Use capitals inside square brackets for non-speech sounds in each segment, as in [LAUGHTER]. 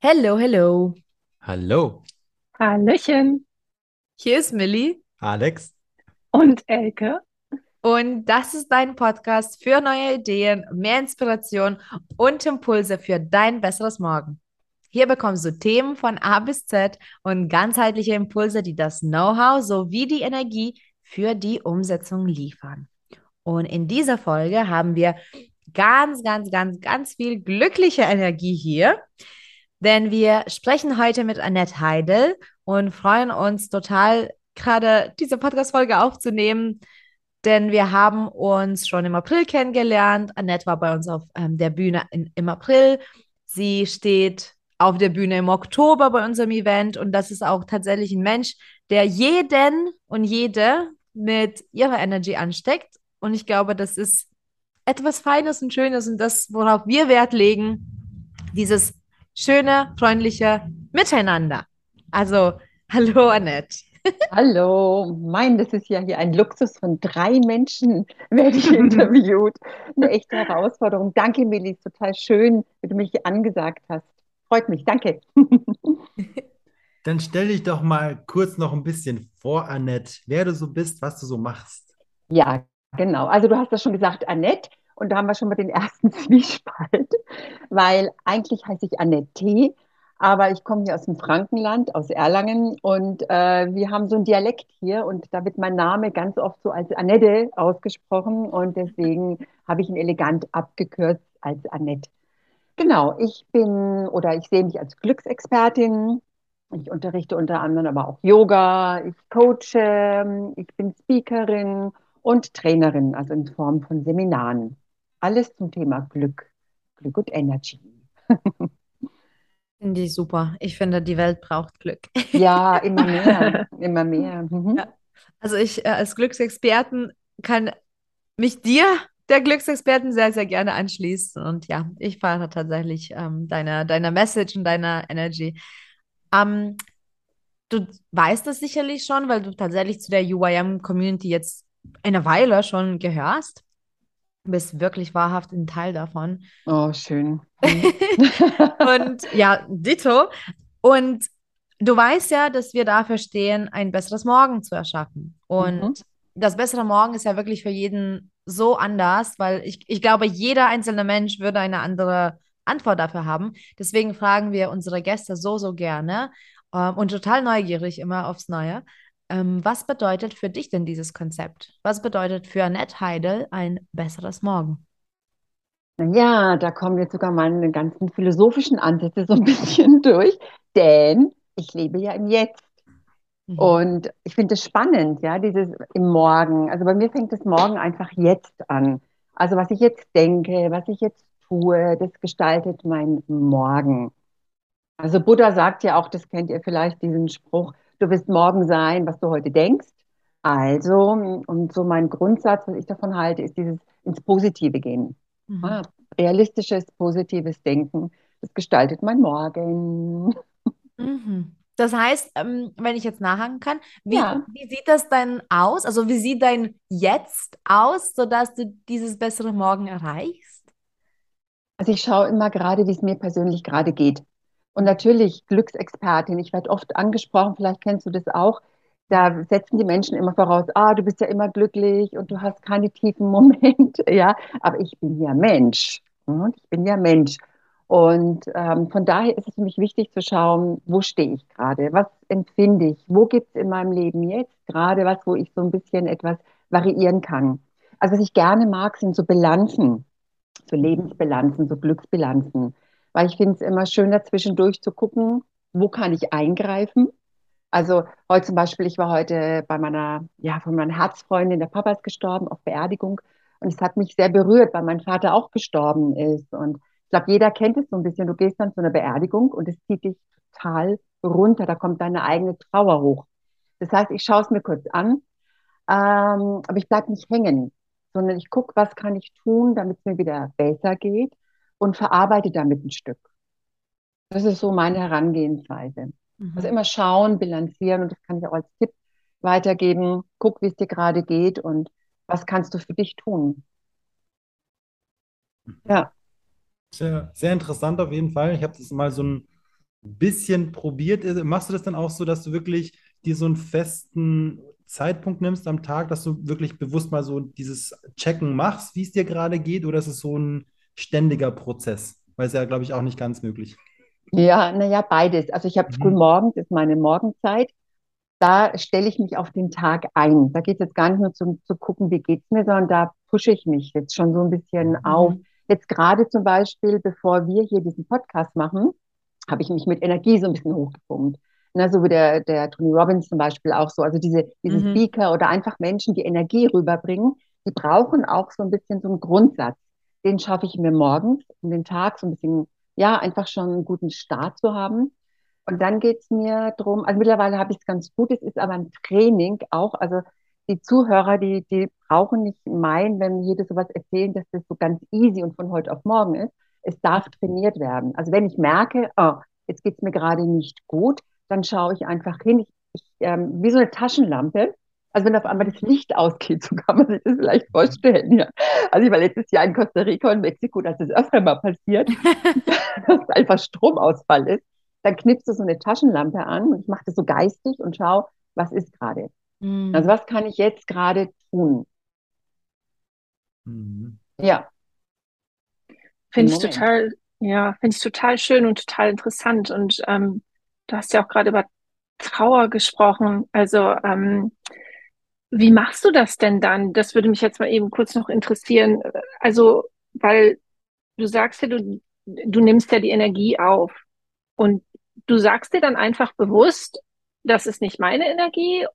Hello, hello. Hallo, Hallöchen Hier ist Millie Alex. und Elke. und das ist dein Podcast für neue Ideen, mehr Inspiration und Impulse für dein besseres Morgen. Hier bekommst du Themen von A bis Z und ganzheitliche Impulse, die das Know-how sowie die Energie für die Umsetzung liefern. Und in dieser Folge haben wir ganz, ganz, ganz, ganz viel glückliche Energie hier, denn wir sprechen heute mit Annette Heidel und freuen uns total, gerade diese Podcast-Folge aufzunehmen, denn wir haben uns schon im April kennengelernt. Annette war bei uns auf ähm, der Bühne in, im April. Sie steht auf der Bühne im Oktober bei unserem Event und das ist auch tatsächlich ein Mensch, der jeden und jede mit ihrer Energy ansteckt. Und ich glaube, das ist etwas Feines und Schönes und das, worauf wir Wert legen, dieses schöne, freundliche Miteinander. Also, [LAUGHS] hallo Annette. [LAUGHS] Hallo, mein, das ist ja hier ein Luxus von drei Menschen, [LAUGHS] werde ich interviewt. Eine echte Herausforderung. Danke, Milli, ist total schön, wie du mich hier angesagt hast. Freut mich, danke. Dann stell dich doch mal kurz noch ein bisschen vor, Annette, wer du so bist, was du so machst. Ja, genau. Also du hast das schon gesagt, Annette. Und da haben wir schon mal den ersten [LAUGHS] Zwiespalt, weil eigentlich heiße ich Annette aber ich komme hier aus dem Frankenland, aus Erlangen und äh, wir haben so einen Dialekt hier und da wird mein Name ganz oft so als Annette ausgesprochen und deswegen habe ich ihn elegant abgekürzt als Annette. Genau, ich bin oder ich sehe mich als Glücksexpertin. Ich unterrichte unter anderem aber auch Yoga, ich coache, ich bin Speakerin und Trainerin, also in Form von Seminaren. Alles zum Thema Glück, Glück und Energy. Finde ich super. Ich finde, die Welt braucht Glück. Ja, [LAUGHS] immer mehr, immer mehr. Mhm. Ja. Also ich äh, als Glücksexperten kann mich dir, der Glücksexperten, sehr, sehr gerne anschließen. Und ja, ich fahre tatsächlich ähm, deiner, deiner Message und deiner Energy. Ähm, du weißt das sicherlich schon, weil du tatsächlich zu der UIM-Community jetzt eine Weile schon gehörst. Du bist wirklich wahrhaft ein Teil davon. Oh, schön. Mhm. [LAUGHS] Und ja, ditto. Und du weißt ja, dass wir dafür stehen, ein besseres Morgen zu erschaffen. Und Mhm. das bessere Morgen ist ja wirklich für jeden so anders, weil ich, ich glaube, jeder einzelne Mensch würde eine andere Antwort dafür haben. Deswegen fragen wir unsere Gäste so, so gerne ähm, und total neugierig immer aufs Neue. Ähm, was bedeutet für dich denn dieses Konzept? Was bedeutet für Annette Heidel ein besseres Morgen? Ja, da kommen jetzt sogar meine ganzen philosophischen Ansätze so ein [LAUGHS] bisschen durch, denn ich lebe ja im Jetzt. Mhm. Und ich finde es spannend, ja, dieses im Morgen. Also bei mir fängt das Morgen einfach jetzt an. Also was ich jetzt denke, was ich jetzt tue, das gestaltet mein Morgen. Also Buddha sagt ja auch, das kennt ihr vielleicht, diesen Spruch, du wirst morgen sein, was du heute denkst. Also, und so mein Grundsatz, was ich davon halte, ist dieses ins Positive gehen. Mhm. Ah, realistisches, positives Denken, das gestaltet mein Morgen. Mhm. Das heißt, ähm, wenn ich jetzt nachhaken kann, wie, Ja. wie sieht das denn aus? Also wie sieht dein Jetzt aus, sodass du dieses bessere Morgen erreichst? Also ich schaue immer gerade, wie es mir persönlich gerade geht. Und natürlich Glücksexpertin. Ich werde oft angesprochen, vielleicht kennst du das auch. Da setzen die Menschen immer voraus, ah, du bist ja immer glücklich und du hast keine tiefen [LAUGHS] Momente. Ja, aber ich bin ja Mensch. Und ich bin ja Mensch. Und ähm, von daher ist es für mich wichtig zu schauen, wo stehe ich gerade? Was empfinde ich? Wo gibt es in meinem Leben jetzt gerade was, wo ich so ein bisschen etwas variieren kann? Also was ich gerne mag, sind so Bilanzen so Lebensbilanzen, so Glücksbilanzen. Weil ich finde es immer schöner, zwischendurch zu gucken, wo kann ich eingreifen. Also heute zum Beispiel, ich war heute bei meiner, ja, von meiner Herzfreundin, der Papa ist gestorben, auf Beerdigung. Und es hat mich sehr berührt, weil mein Vater auch gestorben ist. Und ich glaube, jeder kennt es so ein bisschen. Du gehst dann zu einer Beerdigung und es zieht dich total runter. Da kommt deine eigene Trauer hoch. Das heißt, ich schaue es mir kurz an, ähm, aber ich bleibe nicht hängen, sondern ich gucke, was kann ich tun, damit es mir wieder besser geht und verarbeite damit ein Stück. Das ist so meine Herangehensweise. Also Mhm. immer schauen, bilanzieren und das kann ich auch als Tipp weitergeben. Guck, wie es dir gerade geht und was kannst du für dich tun. Ja, Sehr, sehr interessant auf jeden Fall. Ich habe das mal so ein bisschen probiert. Äh, Machst du das dann auch so, dass du wirklich dir so einen festen Zeitpunkt nimmst am Tag, dass du wirklich bewusst mal so dieses Checken machst, wie es dir gerade geht, oder ist es so ein ständiger Prozess? Weil es ja, glaube ich, auch nicht ganz möglich. Ja, naja, beides. Also ich habe früh Mhm. morgens, ist meine Morgenzeit. Da stelle ich mich auf den Tag ein. Da geht es jetzt gar nicht nur zum, zu gucken, wie geht's mir, sondern da pushe ich mich jetzt schon so ein bisschen auf. Mhm. Jetzt gerade zum Beispiel, bevor wir hier diesen Podcast machen, habe ich mich mit Energie so ein bisschen hochgepumpt. Na, so wie der, der Tony Robbins zum Beispiel auch so. Also diese, diese Mhm. Speaker oder einfach Menschen, die Energie rüberbringen, die brauchen auch so ein bisschen so einen Grundsatz. Den schaffe ich mir morgens, um den Tag so ein bisschen, ja, einfach schon einen guten Start zu haben. Und dann geht's mir drum, also mittlerweile habe ich es ganz gut, es ist aber ein Training auch, also die Zuhörer, die, die brauchen nicht meinen, wenn wir hier sowas erzählen, dass das so ganz easy und von heute auf morgen ist. Es darf trainiert werden. Also wenn ich merke, oh, jetzt geht's mir gerade nicht gut, dann schaue ich einfach hin, ich, ich, ähm, wie so eine Taschenlampe. Also wenn auf einmal das Licht ausgeht, [LAUGHS] so kann man sich das vielleicht vorstellen, ja. Also ich war letztes Jahr in Costa Rica und Mexiko, das ist öfter mal passiert, [LAUGHS] dass einfach Stromausfall ist dann knipst du so eine Taschenlampe an und ich mache das so geistig und schau, was ist gerade. Also Mhm. was kann ich jetzt gerade tun? Mhm. Ja, Finde ich total, ja, finde ich total schön und total interessant. Und ähm, du hast ja auch gerade über Trauer gesprochen. Also, ähm, wie machst du das denn dann? Das würde mich jetzt mal eben kurz noch interessieren. Also, weil du sagst ja, du, du nimmst ja die Energie auf und du sagst dir dann einfach bewusst, das ist nicht meine Energie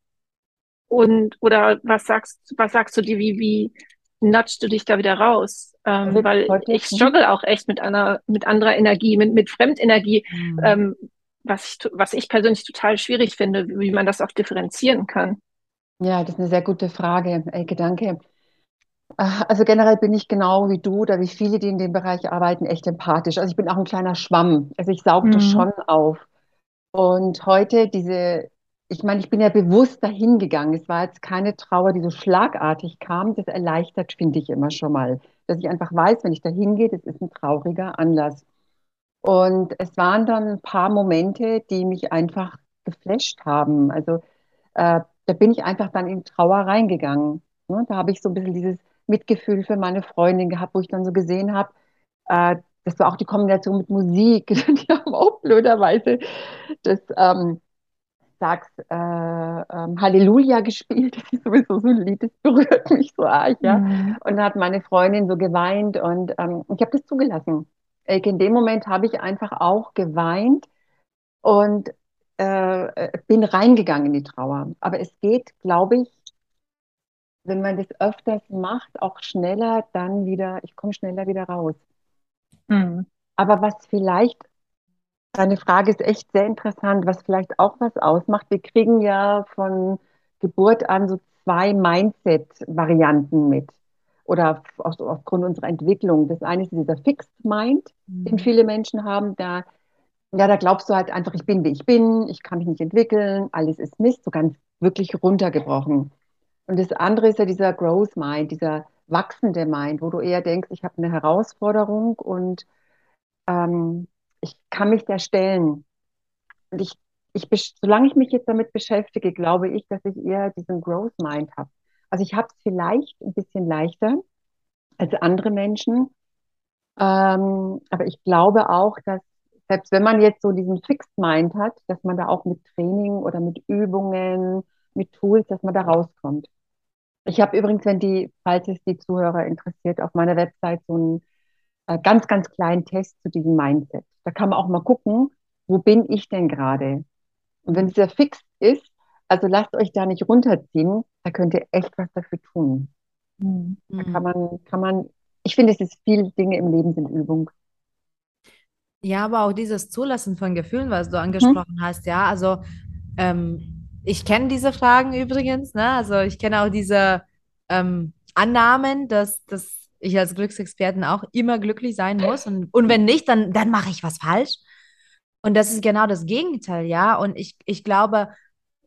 und oder was sagst, was sagst du dir, wie, wie nudgst du dich da wieder raus? Also Ähm, weil heute, ich struggle auch echt mit einer, mit anderer Energie, mit, mit Fremdenergie, Mhm. ähm, was ich, was ich persönlich total schwierig finde, wie man das auch differenzieren kann. Ja, das ist eine sehr gute Frage, Elke, danke. Ah, Also generell bin ich genau wie du oder wie viele, die in dem Bereich arbeiten, echt empathisch. Also ich bin auch ein kleiner Schwamm. Also ich saug das Mhm. schon auf. Und heute diese, ich meine, ich bin ja bewusst dahin gegangen. Es war jetzt keine Trauer, die so schlagartig kam. Das erleichtert, finde ich immer schon mal, dass ich einfach weiß, wenn ich dahin gehe, das ist ein trauriger Anlass. Und es waren dann ein paar Momente, die mich einfach geflasht haben. Also äh, da bin ich einfach dann in Trauer reingegangen. Ne? Da habe ich so ein bisschen dieses Mitgefühl für meine Freundin gehabt, wo ich dann so gesehen habe, äh, das war auch die Kombination mit Musik. [LAUGHS] Die haben auch blöderweise das ähm, sagst, äh, ähm, Halleluja gespielt. [LAUGHS] Das ist sowieso so ein Lied, das berührt mich so arg, ja. Mhm. Und da hat meine Freundin so geweint und ähm, ich habe das zugelassen. In dem Moment habe ich einfach auch geweint und äh, bin reingegangen in die Trauer. Aber es geht, glaube ich, wenn man das öfters macht, auch schneller dann wieder, ich komme schneller wieder raus. Mhm. Aber was vielleicht, deine Frage ist echt sehr interessant, was vielleicht auch was ausmacht. Wir kriegen ja von Geburt an so zwei Mindset-Varianten mit. Oder auf, aufgrund unserer Entwicklung. Das eine ist dieser Fixed Mind, den Mhm. viele Menschen haben. Da, ja, da glaubst du halt einfach, ich bin, wie ich bin, ich kann mich nicht entwickeln, alles ist Mist, so ganz wirklich runtergebrochen. Und das andere ist ja dieser Growth Mind, dieser wachsende Mind, wo du eher denkst, ich habe eine Herausforderung und ähm, ich kann mich der stellen. Und ich, ich, solange ich mich jetzt damit beschäftige, glaube ich, dass ich eher diesen Growth Mind habe. Also ich habe es vielleicht ein bisschen leichter als andere Menschen, ähm, aber ich glaube auch, dass selbst wenn man jetzt so diesen Fixed Mind hat, dass man da auch mit Training oder mit Übungen, mit Tools, dass man da rauskommt. Ich habe übrigens, wenn die, falls es die Zuhörer interessiert, auf meiner Website so einen äh, ganz, ganz kleinen Test zu diesem Mindset. Da kann man auch mal gucken, wo bin ich denn gerade? Und wenn dieser fix ist, also lasst euch da nicht runterziehen, da könnt ihr echt was dafür tun. Mhm. Da kann man, kann man, ich finde, es ist viele Dinge im Leben sind Übung. Ja, aber auch dieses Zulassen von Gefühlen, was du Hm? angesprochen hast, ja, also ähm, ich kenne diese Fragen übrigens, ne? Also ich kenne auch diese ähm, Annahmen, dass, dass ich als Glücksexpertin auch immer glücklich sein muss und, und wenn nicht, dann, dann mache ich was falsch. Und das ist genau das Gegenteil, ja. Und ich, ich glaube,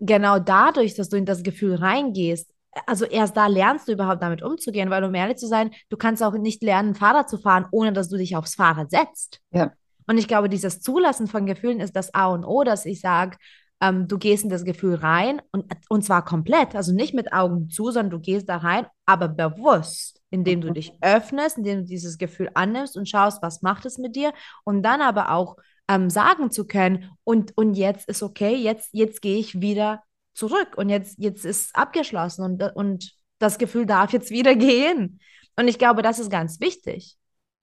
genau dadurch, dass du in das Gefühl reingehst, also erst da lernst du überhaupt damit umzugehen, weil um ehrlich zu sein, du kannst auch nicht lernen, Fahrrad zu fahren, ohne dass du dich aufs Fahrrad setzt. Ja. Und ich glaube, dieses Zulassen von Gefühlen ist das A und O, dass ich sage, ähm, du gehst in das Gefühl rein und, und zwar komplett, also nicht mit Augen zu, sondern du gehst da rein, aber bewusst, indem du dich öffnest, indem du dieses Gefühl annimmst und schaust, was macht es mit dir und dann aber auch ähm, sagen zu können und, und jetzt ist okay, jetzt, jetzt gehe ich wieder zurück und jetzt, jetzt ist abgeschlossen und, und das Gefühl darf jetzt wieder [LAUGHS] gehen. Und ich glaube, das ist ganz wichtig.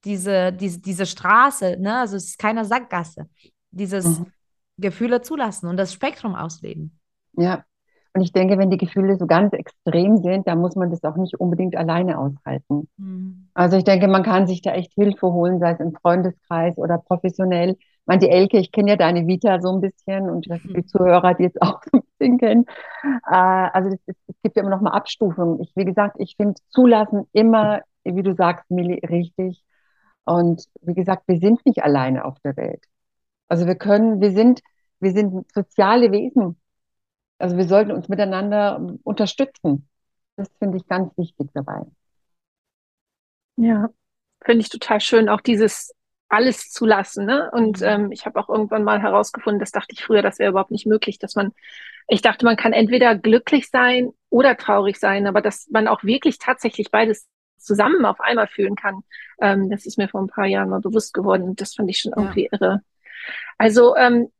Diese, diese, diese Straße, ne? also es ist keine Sackgasse. Dieses Mhm. Gefühle zulassen und das Spektrum ausleben. Ja. Und ich denke, wenn die Gefühle so ganz extrem sind, dann muss man das auch nicht unbedingt alleine aushalten. Also ich denke, man kann sich da echt Hilfe holen, sei es im Freundeskreis oder professionell. Ich meine, die Elke, ich kenne ja deine Vita so ein bisschen und nicht, die Zuhörer, die jetzt [LAUGHS] auch so ein bisschen kennen. Äh, also es gibt ja immer noch mal Abstufungen. Ich, wie gesagt, ich finde Zulassen immer, wie du sagst, Milli, richtig. Und wie gesagt, wir sind nicht alleine auf der Welt. Also wir können, wir sind, wir sind soziale Wesen. Also wir sollten uns miteinander unterstützen. Das finde ich ganz wichtig dabei. Ja, finde ich total schön, auch dieses alles zu lassen, ne? Und Mhm. ähm, ich habe auch irgendwann mal herausgefunden, das dachte ich früher, das wäre überhaupt nicht möglich, dass man, ich dachte, man kann entweder glücklich sein oder traurig sein, aber dass man auch wirklich tatsächlich beides zusammen auf einmal fühlen kann, ähm, das ist mir vor ein paar Jahren mal bewusst geworden und das fand ich schon Ja. irgendwie irre. Also ähm,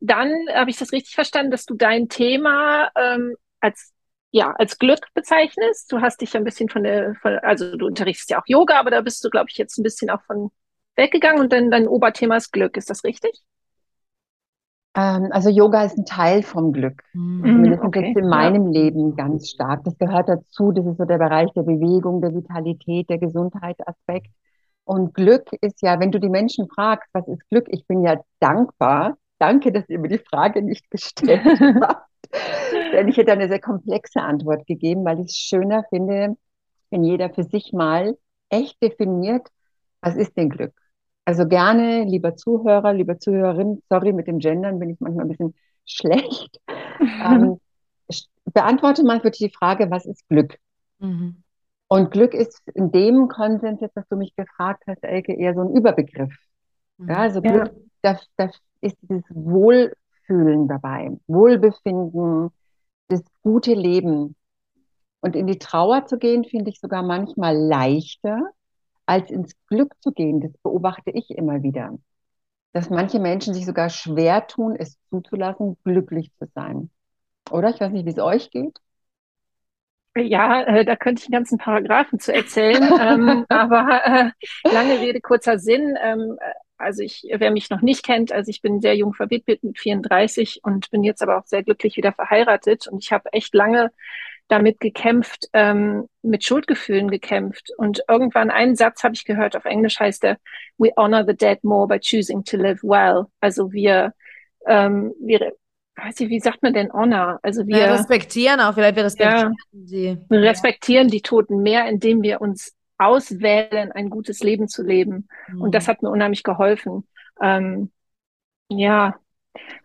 dann habe ich das richtig verstanden, dass du dein Thema ähm, als ja, als Glück bezeichnest. Du hast dich ja ein bisschen von der, von, also du unterrichtest ja auch Yoga, aber da bist du, glaube ich, jetzt ein bisschen auch von weggegangen und dann dein Oberthema ist Glück. Ist das richtig? Ähm, also Yoga ist ein Teil vom Glück. Mhm. Zumindest okay, jetzt in ja. meinem Leben ganz stark. Das gehört dazu. Das ist so der Bereich der Bewegung, der Vitalität, der Gesundheitsaspekt. Und Glück ist ja, wenn du die Menschen fragst, was ist Glück? Ich bin ja dankbar. Danke, dass ihr mir die Frage nicht [LAUGHS] gestellt habt. Denn ich hätte eine sehr komplexe Antwort gegeben, weil ich es schöner finde, wenn jeder für sich mal echt definiert, was ist denn Glück? Also gerne, lieber Zuhörer, lieber Zuhörerin, sorry, mit dem Gendern bin ich manchmal ein bisschen [LAUGHS] schlecht. Ähm, beantworte mal wirklich die Frage, was ist Glück? Mhm. Und Glück ist in dem Konsens, jetzt, was du mich gefragt hast, Elke, eher so ein Überbegriff. Mhm. Ja, also Ja. Glück, das, das ist dieses Wohlfühlen dabei, Wohlbefinden, das gute Leben. Und in die Trauer zu gehen, finde ich sogar manchmal leichter, als ins Glück zu gehen. Das beobachte ich immer wieder. Dass manche Menschen sich sogar schwer tun, es zuzulassen, glücklich zu sein. Oder? Ich weiß nicht, wie es euch geht. Ja, äh, da könnte ich einen ganzen Paragraphen zu erzählen, [LAUGHS] ähm, aber äh, lange Rede, kurzer Sinn. Ähm, äh, also ich, wer mich noch nicht kennt, also ich bin sehr jung verwitwet mit 34 und bin jetzt aber auch sehr glücklich wieder verheiratet und ich habe echt lange damit gekämpft, ähm, mit Schuldgefühlen gekämpft und irgendwann einen Satz habe ich gehört, auf Englisch heißt er, we honor the dead more by choosing to live well. Also wir, ähm, wir, weiß ich, wie sagt man denn honor? Also Wir wir respektieren auch, vielleicht wir respektieren sie. wir respektieren die Toten mehr, indem wir uns auswählen, ein gutes Leben zu leben. Und das hat mir unheimlich geholfen. Ähm, ja,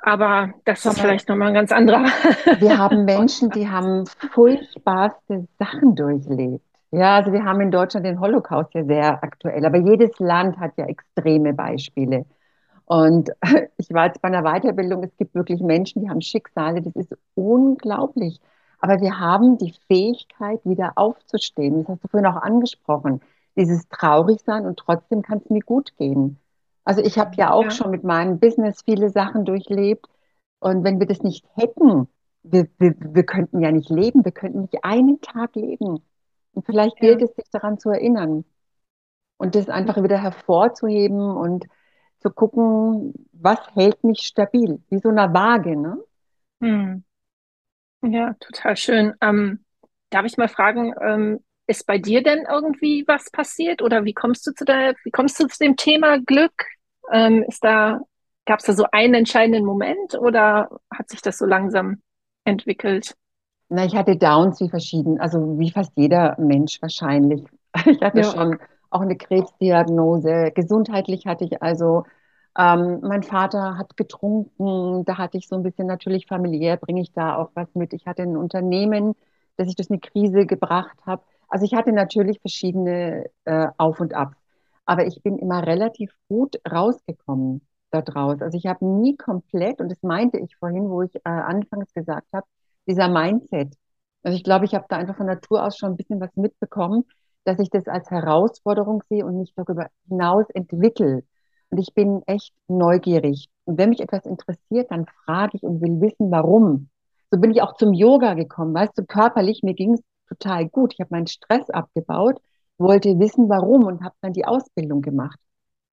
aber das Aber- vielleicht nochmal ein ganz anderer. [LAUGHS] Wir haben [LAUGHS] Menschen, die haben furchtbarste Sachen durchlebt. Ja, also wir haben in Deutschland den Holocaust ja sehr aktuell, aber jedes Land hat ja extreme Beispiele. Und [LAUGHS] ich war jetzt bei einer Weiterbildung, es gibt wirklich Menschen, die haben Schicksale, das ist unglaublich. Aber wir haben die Fähigkeit, wieder aufzustehen. Das hast du vorhin auch angesprochen. Dieses Traurigsein und trotzdem kann es mir gut gehen. Also ich habe ja auch Ja. schon mit meinem Business viele Sachen durchlebt. Und wenn wir das nicht hätten, wir, wir, wir könnten ja nicht leben, wir könnten nicht einen Tag leben. Und vielleicht Ja. gilt es, sich daran zu erinnern und das einfach wieder hervorzuheben und zu gucken, was hält mich stabil, wie so eine Waage, ne? Hm. Ja, total schön. Ähm, darf ich mal fragen, ähm, ist bei dir denn irgendwie was passiert oder wie kommst du zu der, wie kommst du zu dem Thema Glück? Ähm, ist da, gab es da so einen entscheidenden Moment oder hat sich das so langsam entwickelt? Na, ich hatte Downs wie verschieden, also wie fast jeder Mensch wahrscheinlich. [LAUGHS] Ich hatte Ja. schon auch eine Krebsdiagnose. Gesundheitlich hatte ich also, ähm, mein Vater hat getrunken, da hatte ich so ein bisschen natürlich familiär, bringe ich da auch was mit. Ich hatte ein Unternehmen dass ich durch eine Krise gebracht habe. Also ich hatte natürlich verschiedene äh, Auf und Ab, aber ich bin immer relativ gut rausgekommen daraus. Also ich habe nie komplett, und das meinte ich vorhin, wo ich äh, anfangs gesagt habe, dieser Mindset. Also ich glaube, ich habe da einfach von Natur aus schon ein bisschen was mitbekommen, dass ich das als Herausforderung sehe und mich darüber hinaus entwickle. Und ich bin echt neugierig. Und wenn mich etwas interessiert, dann frage ich und will wissen, warum. So bin ich auch zum Yoga gekommen. Weißt du, körperlich, mir ging es total gut. Ich habe meinen Stress abgebaut, wollte wissen, warum und habe dann die Ausbildung gemacht.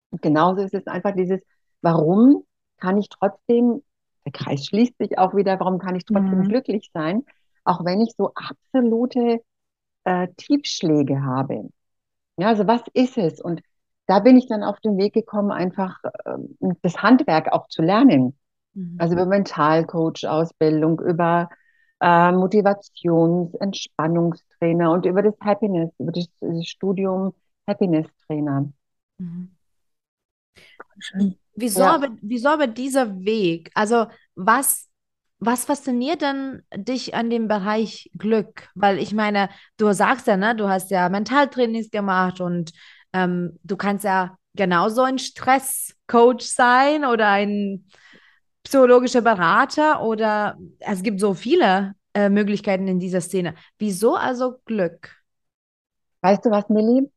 Und genauso ist es einfach dieses, warum kann ich trotzdem, der Kreis schließt sich auch wieder, warum kann ich trotzdem mhm. glücklich sein, auch wenn ich so absolute äh, Tiefschläge habe. Ja, also was ist es? Und da bin ich dann auf den Weg gekommen, einfach äh, das Handwerk auch zu lernen. Mhm. Also über Mentalcoach-Ausbildung, über äh, Motivations-, Entspannungstrainer und über das Happiness, über das, das Studium Happiness-Trainer. Mhm. Wieso, ja. aber, wieso aber dieser Weg? Also was was fasziniert denn dich an dem Bereich Glück? Weil ich meine, du sagst ja, ne, du hast ja Mentaltrainings gemacht und ähm, du kannst ja genauso ein Stresscoach sein oder ein psychologischer Berater oder es gibt so viele äh, Möglichkeiten in dieser Szene. Wieso also Glück? Weißt du was, Millie?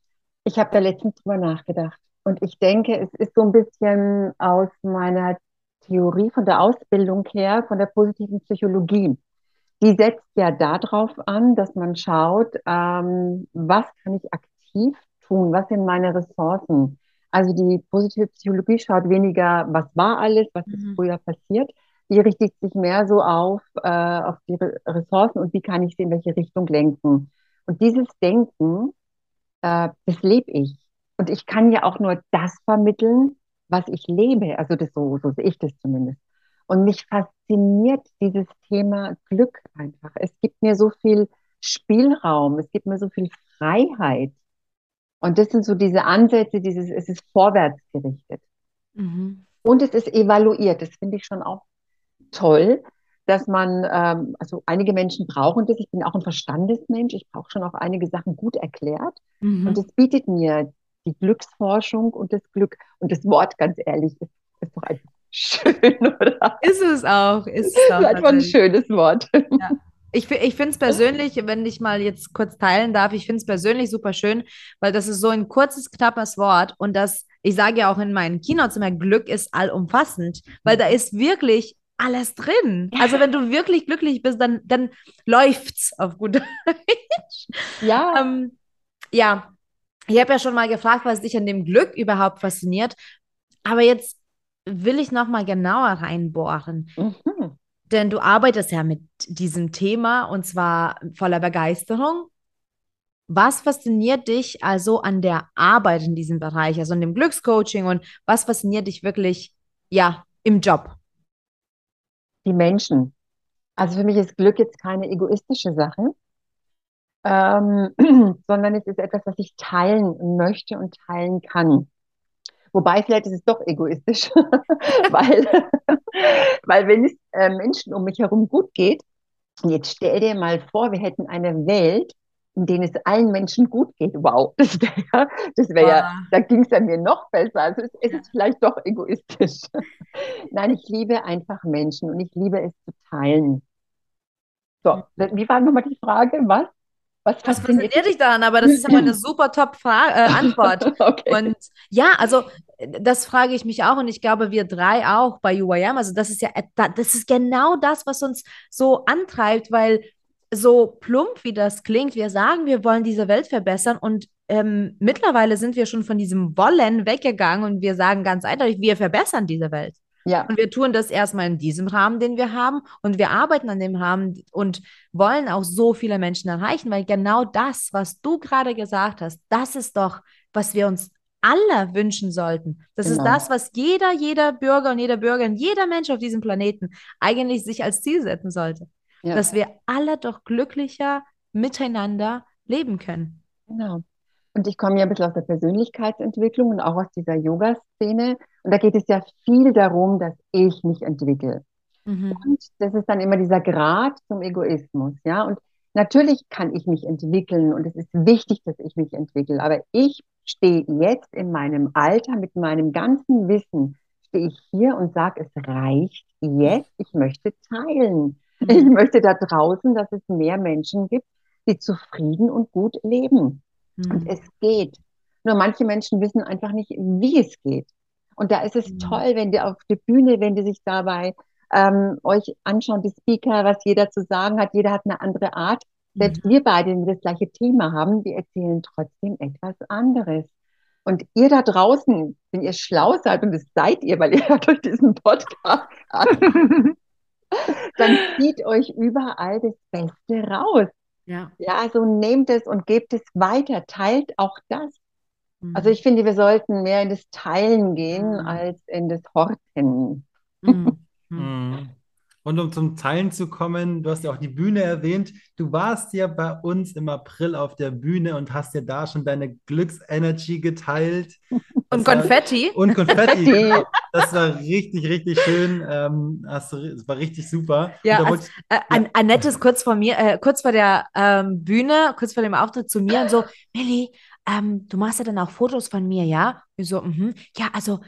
Ich habe da letztens drüber nachgedacht. Und ich denke, es ist so ein bisschen aus meiner Theorie, von der Ausbildung her, von der positiven Psychologie. Die setzt ja darauf an, dass man schaut, ähm, was kann ich aktiv tun, was sind meine Ressourcen. Also die positive Psychologie schaut weniger, was war alles, was ist mhm. früher passiert. Die richtet sich mehr so auf, äh, auf die Ressourcen und wie kann ich sie in welche Richtung lenken. Und dieses Denken, äh, das lebe ich. Und ich kann ja auch nur das vermitteln, was ich lebe. Also das so, so sehe ich das zumindest. Und mich fasziniert dieses Thema Glück einfach. Es gibt mir so viel Spielraum, es gibt mir so viel Freiheit. Und das sind so diese Ansätze, dieses, es ist vorwärts gerichtet. Mhm. Und es ist evaluiert. Das finde ich schon auch toll, dass man, ähm, also einige Menschen brauchen das. Ich bin auch ein Verstandesmensch. Ich brauche schon auch einige Sachen gut erklärt. Mhm. Und es bietet mir die Glücksforschung und das Glück. Und das Wort, ganz ehrlich, ist, ist doch einfach [LAUGHS] schön, oder? Ist es auch. Ist es auch [LAUGHS] ist einfach ein schönes Wort. Ja. Ich, ich finde es persönlich, wenn ich mal jetzt kurz teilen darf, ich finde es persönlich super schön, weil das ist so ein kurzes, knappes Wort und das, ich sage ja auch in meinen Keynotes immer, Glück ist allumfassend, weil da ist wirklich alles drin. Also wenn du wirklich glücklich bist, dann, dann läuft's auf gut Deutsch. Ja. Ähm, ja, ich habe ja schon mal gefragt, was dich an dem Glück überhaupt fasziniert. Aber jetzt will ich noch mal genauer reinbohren. Mhm. Denn du arbeitest ja mit diesem Thema und zwar voller Begeisterung. Was fasziniert dich also an der Arbeit in diesem Bereich, also in dem Glückscoaching und was fasziniert dich wirklich, ja, im Job? Die Menschen. Also für mich ist Glück jetzt keine egoistische Sache, ähm, [CLEARS THROAT] sondern es ist etwas, was ich teilen möchte und teilen kann. Wobei vielleicht ist es doch egoistisch, [LAUGHS] weil, [LAUGHS] weil wenn es äh, Menschen um mich herum gut geht, jetzt stell dir mal vor, wir hätten eine Welt, in denen es allen Menschen gut geht. Wow, [LAUGHS] das wäre ja, das wäre ja, da ging es ja mir noch besser. Also es, es ist vielleicht doch egoistisch. Nein, ich liebe einfach Menschen und ich liebe es zu teilen. So, wie war nochmal die Frage? Was? Was fasziniert dich daran? Aber das ist aber eine super Top-Antwort. Äh, okay. Und ja, also das frage ich mich auch und ich glaube, wir drei auch bei UIM. Also das ist ja, das ist genau das, was uns so antreibt, weil so plump wie das klingt, wir sagen, wir wollen diese Welt verbessern und ähm, mittlerweile sind wir schon von diesem Wollen weggegangen und wir sagen ganz eindeutig, wir verbessern diese Welt. Ja. Und wir tun das erstmal in diesem Rahmen, den wir haben. Und wir arbeiten an dem Rahmen und wollen auch so viele Menschen erreichen, weil genau das, was du gerade gesagt hast, das ist doch, was wir uns alle wünschen sollten. Das genau. ist das, was jeder, jeder Bürger und jeder Bürgerin, jeder Mensch auf diesem Planeten eigentlich sich als Ziel setzen sollte. Ja. Dass wir alle doch glücklicher miteinander leben können. Genau. Und ich komme ja ein bisschen aus der Persönlichkeitsentwicklung und auch aus dieser Yoga-Szene. Und da geht es ja viel darum, dass ich mich entwickle. Mhm. Und das ist dann immer dieser Grad zum Egoismus, ja. Und Natürlich kann ich mich entwickeln und es ist wichtig, dass ich mich entwickle, aber ich stehe jetzt in meinem Alter mit meinem ganzen Wissen, stehe ich hier und sage, es reicht jetzt, ich möchte teilen. Mhm. Ich möchte da draußen, dass es mehr Menschen gibt, die zufrieden und gut leben. Und Mhm. es geht. Nur manche Menschen wissen einfach nicht, wie es geht. Und da ist es Mhm. toll, wenn die auf der Bühne, wenn die sich dabei ähm, euch anschauen, die Speaker, was jeder zu sagen hat. Jeder hat eine andere Art. Selbst Mhm. wir beide, wenn wir das gleiche Thema haben, wir erzählen trotzdem etwas anderes. Und ihr da draußen, wenn ihr schlau seid, und das seid ihr, weil [LAUGHS] ihr hört euch diesen Podcast an, [LAUGHS] dann zieht euch überall das Beste raus. Ja. Ja, also nehmt es und gebt es weiter, teilt auch das. Mhm. Also ich finde, wir sollten mehr in das Teilen gehen Mhm. als in das Horten. Mhm. [LAUGHS] Und um zum Teilen zu kommen, du hast ja auch die Bühne erwähnt. Du warst ja bei uns im April auf der Bühne und hast ja da schon deine Glücksenergy geteilt. [LAUGHS] Und Das war- Konfetti? Und Konfetti. Genau. Das war richtig, richtig schön. Ähm, hast du, es war richtig super. Ja, ich- Äh, An Annette ist kurz vor mir, äh, kurz vor der ähm, Bühne, kurz vor dem Auftritt zu mir und so, Milli, ähm, du machst ja dann auch Fotos von mir, ja? Ich so, mhm. Ja, also,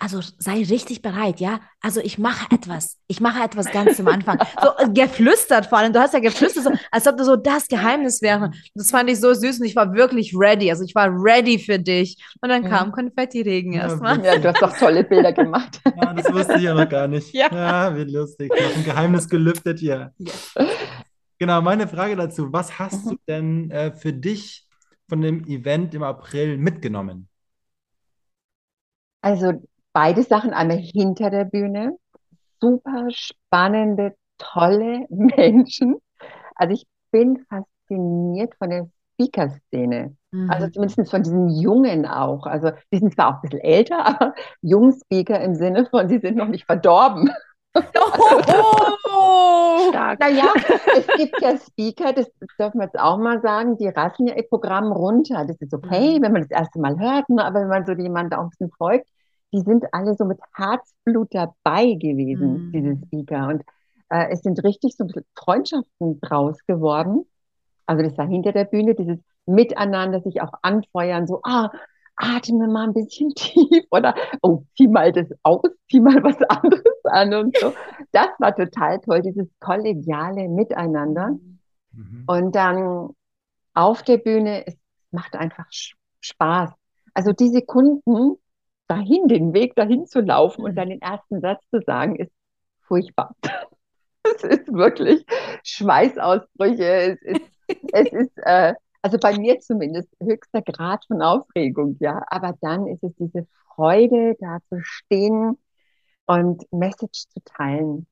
also sei richtig bereit, ja? Also ich mache etwas. Ich mache etwas ganz zum Anfang. So äh, geflüstert vor allem. Du hast ja geflüstert, so, als ob das so das Geheimnis wäre. Das fand ich so süß und ich war wirklich ready. Also ich war ready für dich. Und dann Mhm. kam Konfettiregen Ja, erstmal. Ja, du hast doch tolle Bilder gemacht. [LAUGHS] Ja, das wusste ich ja noch gar nicht. [LAUGHS] Ja. wie lustig. Noch ein Geheimnis gelüftet hier. Genau, meine Frage dazu. Was hast du denn äh, für dich von dem Event im April mitgenommen? Also beide Sachen, einmal hinter der Bühne, super spannende, tolle [LAUGHS] Menschen. Also ich bin fasziniert von der Speaker-Szene. Also Mhm. zumindest von diesen Jungen auch. Also die sind zwar auch ein bisschen älter, [LAUGHS] aber Jungspeaker im Sinne von, sie sind noch nicht verdorben. Oh! [LAUGHS] Stark. Naja, es gibt ja Speaker, das dürfen wir jetzt auch mal sagen, die rassen ja ihr Programm runter. Das ist okay, Mhm. wenn man das erste Mal hört, ne, aber wenn man so jemanden auch ein bisschen folgt, die sind alle so mit Herzblut dabei gewesen, Mhm. diese Speaker. Und äh, es sind richtig so ein bisschen Freundschaften draus geworden. Also das war hinter der Bühne, dieses Miteinander, sich auch anfeuern, so, ah, atme mal ein bisschen [LAUGHS] tief oder, oh, zieh mal das aus, zieh mal was anderes an und so. Das war total toll, dieses kollegiale Miteinander. Mhm. Und dann auf der Bühne, es macht einfach Spaß. Also die Sekunden dahin, den Weg dahin zu laufen und dann den ersten Satz zu sagen, ist furchtbar. [LAUGHS] Es ist wirklich Schweißausbrüche. Es ist, [LAUGHS] es ist äh, also bei mir zumindest höchster Grad von Aufregung, ja. Aber dann ist es diese Freude, da zu stehen und Message zu teilen.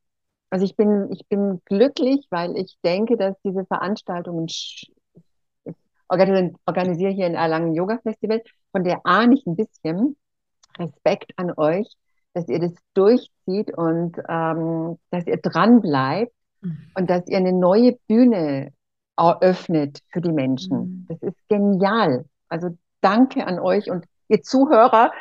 Also ich bin, ich bin glücklich, weil ich denke, dass diese Veranstaltungen, organisiere hier in Erlangen ein Yoga-Festival, von der ahne ich ein bisschen Respekt an euch, dass ihr das durchzieht und ähm, dass ihr dran bleibt Mhm. und dass ihr eine neue Bühne eröffnet für die Menschen. Mhm. Das ist genial. Also danke an euch und ihr Zuhörer.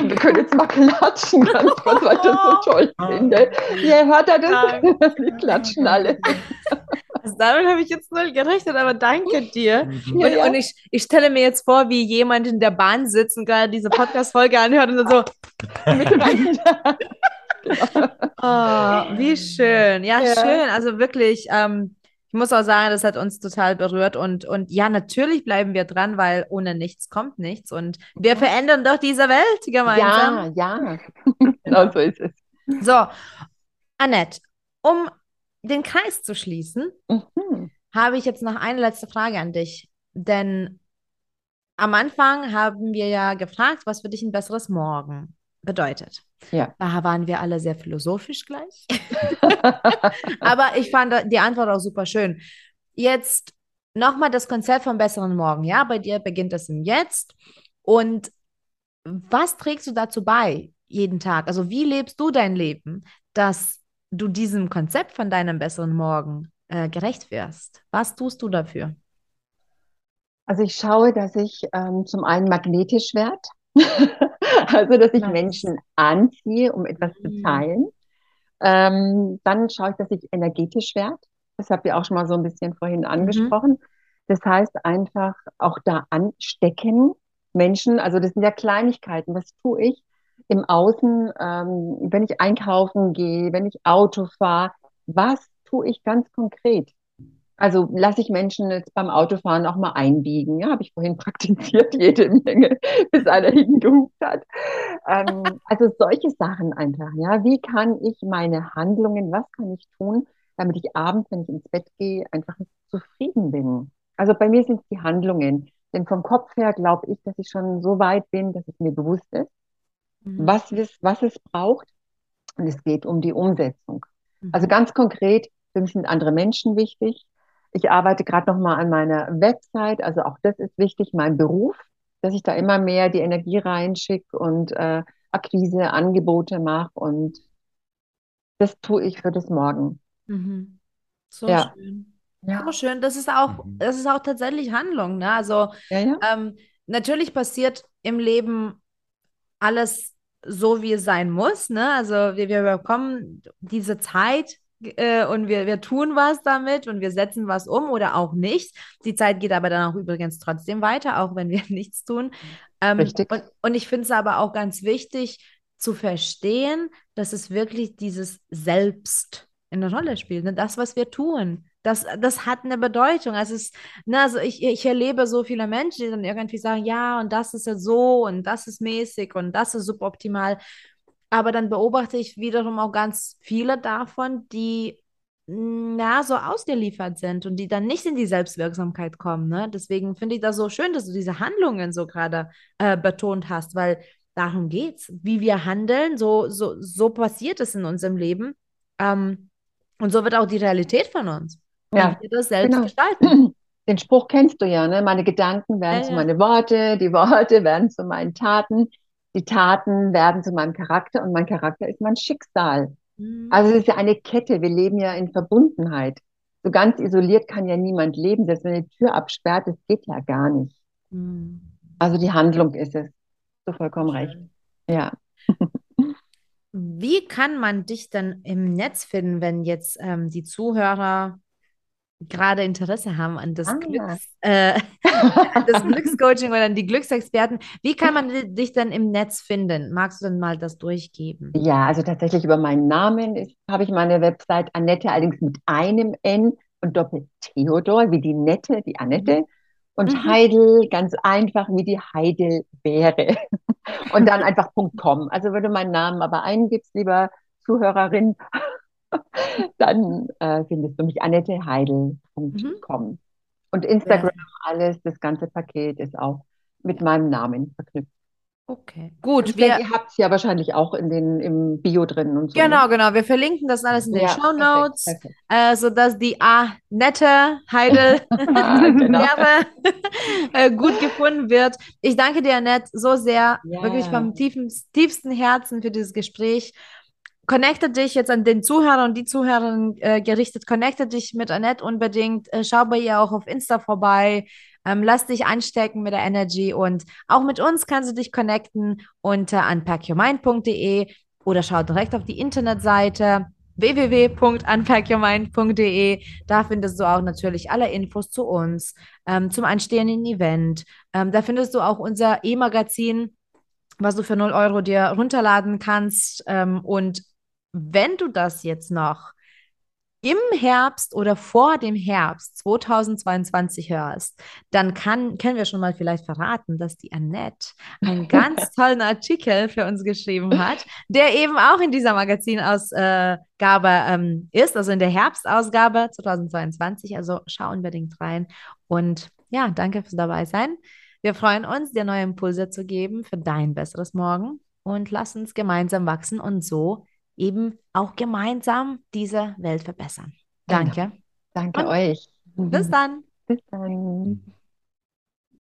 Wir können jetzt mal klatschen, ganz kurz, weil ich das so [LAUGHS] toll finde. Ihr hört ja das? [LAUGHS] Wir klatschen alle. [LAUGHS] Also damit habe ich jetzt null gerechnet, aber danke dir. Mhm. Und, und ich, ich stelle mir jetzt vor, wie jemand in der Bahn sitzt und gerade diese Podcast-Folge anhört und dann so, [LAUGHS] oh, [LAUGHS] wie schön. Ja, Ja. schön. Also wirklich, ähm, ich muss auch sagen, das hat uns total berührt und, und ja, natürlich bleiben wir dran, weil ohne nichts kommt nichts und wir verändern doch diese Welt gemeinsam. Ja, ja. [LAUGHS] Genau so ist es. So, Annette, um den Kreis zu schließen, Mhm. habe ich jetzt noch eine letzte Frage an dich. Denn am Anfang haben wir ja gefragt, was für dich ein besseres Morgen bedeutet. Ja. Da waren wir alle sehr philosophisch gleich. [LAUGHS] [LAUGHS] Aber ich fand die Antwort auch super schön. Jetzt nochmal das Konzept vom besseren Morgen. Ja, bei dir beginnt das im Jetzt. Und was trägst du dazu bei jeden Tag? Also wie lebst du dein Leben, dass du diesem Konzept von deinem besseren Morgen äh, gerecht wirst? Was tust du dafür? Also ich schaue, dass ich ähm, zum einen magnetisch werde, [LAUGHS] also dass ich. Menschen anziehe, um etwas zu Mhm. teilen. Ähm, dann schaue ich, dass ich energetisch werde, Das habt ihr auch schon mal so ein bisschen vorhin angesprochen. Das heißt einfach auch da anstecken Menschen. Also das sind ja Kleinigkeiten. Was tue ich im Außen, ähm, wenn ich einkaufen gehe, wenn ich Auto fahre? Was tue ich ganz konkret? Also lasse ich Menschen jetzt beim Autofahren auch mal einbiegen. Ja, habe ich vorhin [LAUGHS] praktiziert, jede Menge, bis einer hingehupt hat. Ähm, [LAUGHS] also solche Sachen einfach. Ja, wie kann ich meine Handlungen, was kann ich tun, damit ich abends, wenn ich ins Bett gehe, einfach zufrieden bin? Also bei mir sind es die Handlungen. Denn vom Kopf her glaube ich, dass ich schon so weit bin, dass es mir bewusst ist, mhm. was, es, was es braucht. Und es geht um die Umsetzung. Mhm. Also ganz konkret, für mich sind andere Menschen wichtig. Ich arbeite gerade noch mal an meiner Website. Also auch das ist wichtig, mein Beruf, dass ich da immer mehr die Energie reinschicke und äh, Akquise, Angebote mache. Und das tue ich für das Morgen. Mhm. So ja. schön. Ja. So schön. Das ist auch, mhm. das ist auch tatsächlich Handlung. Ne? Also ja, ja. Ähm, natürlich passiert im Leben alles so, wie es sein muss. Ne? Also wir, wir bekommen diese Zeit äh, und wir, wir tun was damit und wir setzen was um oder auch nicht. Die Zeit geht aber dann auch übrigens trotzdem weiter, auch wenn wir [LAUGHS] nichts tun. Ähm, Richtig. Und, und ich finde es aber auch ganz wichtig zu verstehen, dass es wirklich dieses Selbst in der Rolle spielt. Ne? Das, was wir tun. Das, das hat eine Bedeutung. Also, es, ne, also ich, ich erlebe so viele Menschen, die dann irgendwie sagen, ja, und das ist ja so und das ist mäßig und das ist suboptimal. Aber dann beobachte ich wiederum auch ganz viele davon, die na, so ausgeliefert sind und die dann nicht in die Selbstwirksamkeit kommen. Ne? Deswegen finde ich das so schön, dass du diese Handlungen so gerade äh, betont hast, weil darum geht's. Wie wir handeln, so, so, so passiert es in unserem Leben. Ähm, und so wird auch die Realität von uns. Ja, wir das selbst genau. gestalten. [CLEARS THROAT] Den Spruch kennst du ja, ne? Meine Gedanken werden ja, zu ja. meine Worte, die Worte [LAUGHS] werden zu meinen Taten, die Taten werden zu meinem Charakter und mein Charakter ist mein Schicksal. Mhm. Also es ist ja eine Kette, wir leben ja in Verbundenheit. So ganz isoliert kann ja niemand leben, selbst wenn eine Tür absperrt, das geht ja gar nicht. Mhm. Also die Handlung ist es. So vollkommen Schön. recht. Ja. Wie kann man dich denn im Netz finden, wenn jetzt ähm, die Zuhörer gerade Interesse haben an das, ah. Glücks, äh, [LAUGHS] das Glückscoaching oder an die Glücksexperten. Wie kann man dich denn im Netz finden? Magst du denn mal das durchgeben? Ja, also tatsächlich über meinen Namen habe ich meine Website Annette, allerdings mit einem N und Doppel Theodor, wie die Nette, die Annette. Und mhm. Heidel, ganz einfach, wie die Heidel wäre. [LAUGHS] und dann einfach .com. Also wenn du meinen Namen aber eingibst, lieber Zuhörerin, [LAUGHS] dann äh, findest du mich annetteheidel.com. Mhm. Und Instagram, ja. alles, das ganze Paket ist auch mit meinem Namen verknüpft. Okay, gut. Ich wir, denke, ihr habt es ja wahrscheinlich auch in den, im Bio drin und so. Genau, ne? genau. Wir verlinken das alles in den ja, Show Notes, äh, sodass die A nette Heidel [LAUGHS] [LAUGHS] genau. äh, gut gefunden wird. Ich danke dir, Annette, so sehr, ja. wirklich vom tiefen, tiefsten Herzen für dieses Gespräch connecte dich jetzt an den Zuhörer und die Zuhörerin äh, gerichtet, connecte dich mit Annette unbedingt, äh, schau bei ihr auch auf Insta vorbei, ähm, lass dich anstecken mit der Energy und auch mit uns kannst du dich connecten unter unpackyourmind.de oder schau direkt auf die Internetseite www.unpackyourmind.de. Da findest du auch natürlich alle Infos zu uns, ähm, zum anstehenden Event. Ähm, da findest du auch unser E-Magazin, was du für 0 Euro dir runterladen kannst. Ähm, und wenn du das jetzt noch im Herbst oder vor dem Herbst 2022 hörst, dann kann, können wir schon mal vielleicht verraten, dass die Annette einen [LAUGHS] ganz tollen Artikel für uns geschrieben hat, der eben auch in dieser Magazinausgabe ähm, ist, also in der Herbstausgabe 2022. Also schau unbedingt rein und ja, danke fürs dabei sein. Wir freuen uns, dir neue Impulse zu geben für dein besseres Morgen und lass uns gemeinsam wachsen und so eben auch gemeinsam diese Welt verbessern. Danke. Genau. Danke Und euch. Bis dann. Bis dann.